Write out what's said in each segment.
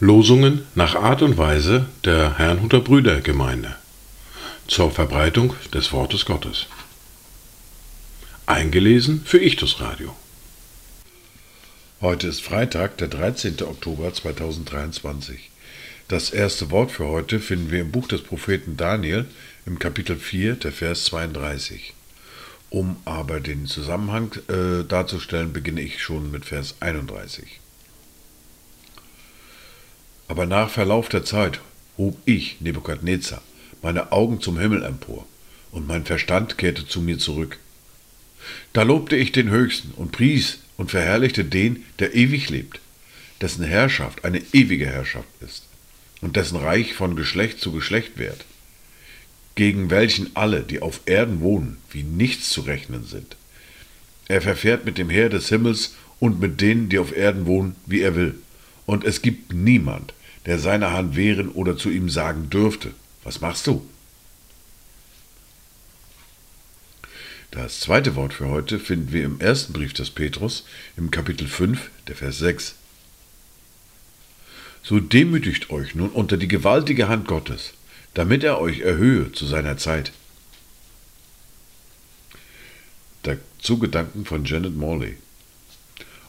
Losungen nach Art und Weise der Herrnhuter Brüdergemeinde zur Verbreitung des Wortes Gottes. Eingelesen für Ichtus Radio. Heute ist Freitag, der 13. Oktober 2023. Das erste Wort für heute finden wir im Buch des Propheten Daniel im Kapitel 4, der Vers 32. Um aber den Zusammenhang äh, darzustellen, beginne ich schon mit Vers 31. Aber nach Verlauf der Zeit hob ich, Nebukadnezar, meine Augen zum Himmel empor, und mein Verstand kehrte zu mir zurück. Da lobte ich den Höchsten und pries und verherrlichte den, der ewig lebt, dessen Herrschaft eine ewige Herrschaft ist und dessen Reich von Geschlecht zu Geschlecht währt, gegen welchen alle, die auf Erden wohnen, wie nichts zu rechnen sind. Er verfährt mit dem Heer des Himmels und mit denen, die auf Erden wohnen, wie er will. Und es gibt niemand, der seine Hand wehren oder zu ihm sagen dürfte, was machst du? Das zweite Wort für heute finden wir im ersten Brief des Petrus im Kapitel 5, der Vers 6. So demütigt euch nun unter die gewaltige Hand Gottes, damit er euch erhöhe zu seiner Zeit. Dazu Gedanken von Janet Morley.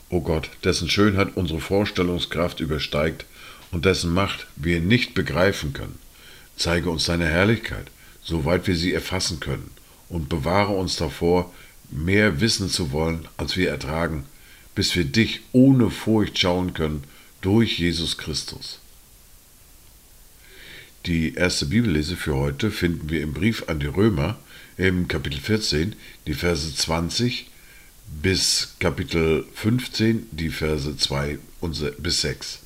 O Gott, dessen Schönheit unsere Vorstellungskraft übersteigt und dessen Macht wir nicht begreifen können, zeige uns deine Herrlichkeit, soweit wir sie erfassen können, und bewahre uns davor, mehr wissen zu wollen, als wir ertragen, bis wir dich ohne Furcht schauen können durch Jesus Christus. Die erste Bibellese für heute finden wir im Brief an die Römer im Kapitel 14, die Verse 20 bis Kapitel 15, die Verse 2 bis 6.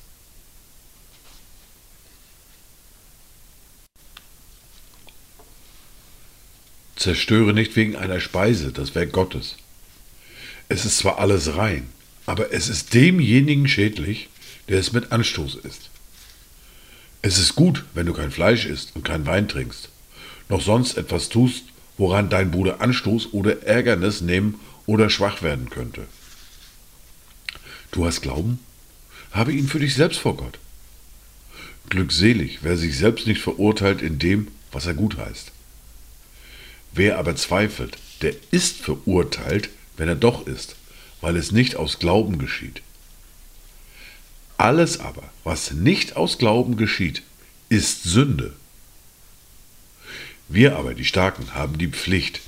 Zerstöre nicht wegen einer Speise das Werk Gottes. Es ist zwar alles rein, aber es ist demjenigen schädlich, der es mit Anstoß isst. Es ist gut, wenn du kein Fleisch isst und kein Wein trinkst, noch sonst etwas tust, woran dein Bruder Anstoß oder Ärgernis nehmen oder schwach werden könnte. Du hast Glauben? Habe ihn für dich selbst vor Gott. Glückselig, wer sich selbst nicht verurteilt in dem, was er gut heißt. Wer aber zweifelt, der ist verurteilt, wenn er doch ist, weil es nicht aus Glauben geschieht. Alles aber, was nicht aus Glauben geschieht, ist Sünde. Wir aber, die Starken, haben die Pflicht,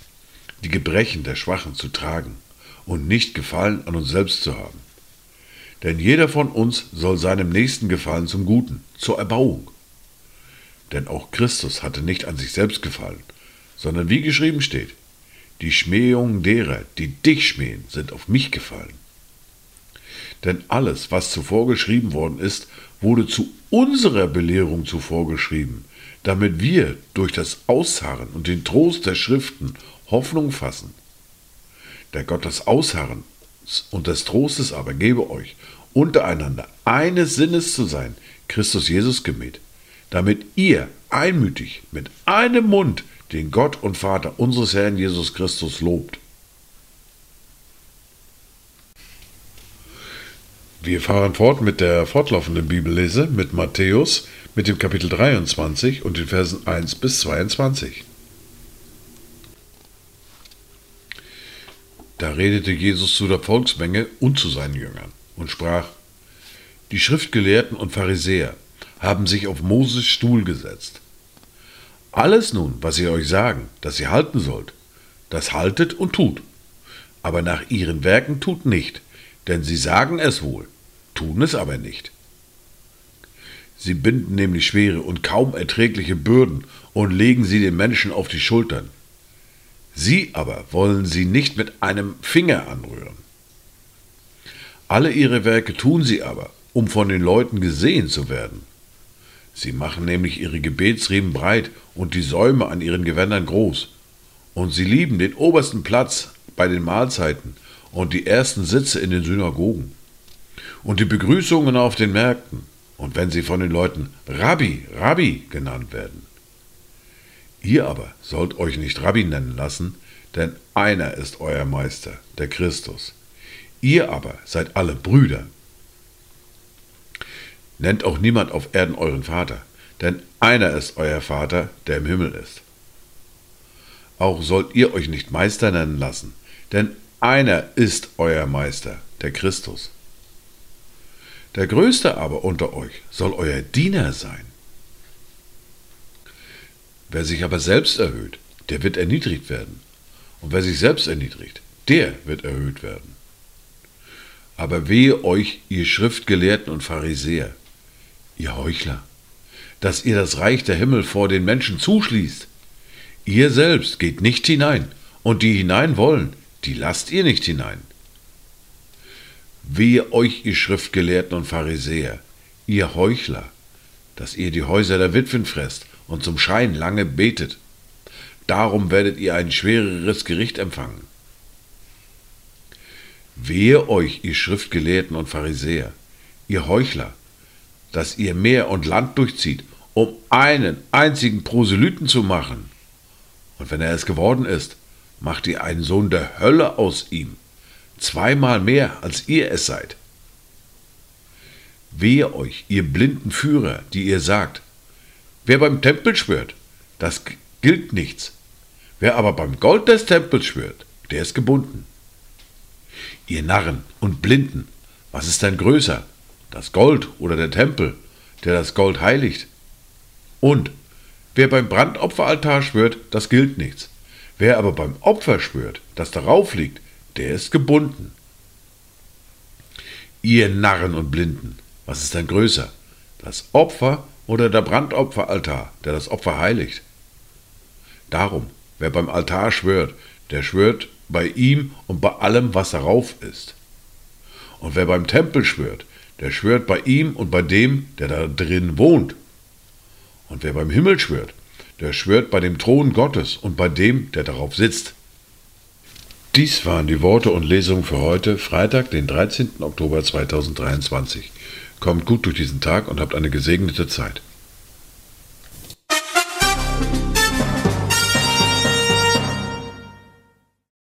die Gebrechen der Schwachen zu tragen und nicht Gefallen an uns selbst zu haben. Denn jeder von uns soll seinem Nächsten gefallen zum Guten, zur Erbauung. Denn auch Christus hatte nicht an sich selbst gefallen, sondern wie geschrieben steht, die Schmähungen derer, die dich schmähen, sind auf mich gefallen. Denn alles, was zuvor geschrieben worden ist, wurde zu unserer Belehrung zuvor geschrieben, damit wir durch das Ausharren und den Trost der Schriften Hoffnung fassen. Der Gott des Ausharrens und des Trostes aber gebe euch, untereinander eines Sinnes zu sein, Christus Jesus gemäht, damit ihr einmütig mit einem Mund den Gott und Vater unseres Herrn Jesus Christus lobt. Wir fahren fort mit der fortlaufenden Bibellese mit Matthäus, mit dem Kapitel 23 und den Versen 1 bis 22. Da redete Jesus zu der Volksmenge und zu seinen Jüngern und sprach, Die Schriftgelehrten und Pharisäer haben sich auf Moses Stuhl gesetzt. Alles nun, was sie euch sagen, dass ihr halten sollt, das haltet und tut. Aber nach ihren Werken tut nicht, denn sie sagen es wohl, tun es aber nicht. Sie binden nämlich schwere und kaum erträgliche Bürden und legen sie den Menschen auf die Schultern. Sie aber wollen sie nicht mit einem Finger anrühren. Alle ihre Werke tun sie aber, um von den Leuten gesehen zu werden. Sie machen nämlich ihre Gebetsriemen breit und die Säume an ihren Gewändern groß. Und sie lieben den obersten Platz bei den Mahlzeiten und die ersten Sitze in den Synagogen und die Begrüßungen auf den Märkten und wenn sie von den Leuten Rabbi, Rabbi genannt werden. Ihr aber sollt euch nicht Rabbi nennen lassen, denn einer ist euer Meister, der Christus. Ihr aber seid alle Brüder. Nennt auch niemand auf Erden euren Vater, denn einer ist euer Vater, der im Himmel ist. Auch sollt ihr euch nicht Meister nennen lassen, denn einer ist euer Meister, der Christus. Der Größte aber unter euch soll euer Diener sein. Wer sich aber selbst erhöht, der wird erniedrigt werden. Und wer sich selbst erniedrigt, der wird erhöht werden. Aber wehe euch, ihr Schriftgelehrten und Pharisäer, ihr Heuchler, dass ihr das Reich der Himmel vor den Menschen zuschließt. Ihr selbst geht nicht hinein, und die hinein wollen, die lasst ihr nicht hinein. Wehe euch, ihr Schriftgelehrten und Pharisäer, ihr Heuchler, dass ihr die Häuser der Witwen fresst und zum Schein lange betet. Darum werdet ihr ein schwereres Gericht empfangen. Wehe euch, ihr Schriftgelehrten und Pharisäer, ihr Heuchler, dass ihr Meer und Land durchzieht, um einen einzigen Proselyten zu machen. Und wenn er es geworden ist, macht ihr einen Sohn der Hölle aus ihm, zweimal mehr als ihr es seid. Wehe euch, ihr blinden Führer, die ihr sagt, wer beim Tempel schwört, das gilt nichts. Wer aber beim Gold des Tempels schwört, der ist gebunden. Ihr Narren und Blinden, was ist denn größer, das Gold oder der Tempel, der das Gold heiligt? Und wer beim Brandopferaltar schwört, das gilt nichts. Wer aber beim Opfer schwört, das darauf liegt, der ist gebunden. Ihr Narren und Blinden, was ist denn größer? Das Opfer oder der Brandopferaltar, der das Opfer heiligt? Darum, wer beim Altar schwört, der schwört bei ihm und bei allem, was darauf ist. Und wer beim Tempel schwört, der schwört bei ihm und bei dem, der da drin wohnt. Und wer beim Himmel schwört, der schwört bei dem Thron Gottes und bei dem, der darauf sitzt. Dies waren die Worte und Lesungen für heute, Freitag, den 13. Oktober 2023. Kommt gut durch diesen Tag und habt eine gesegnete Zeit.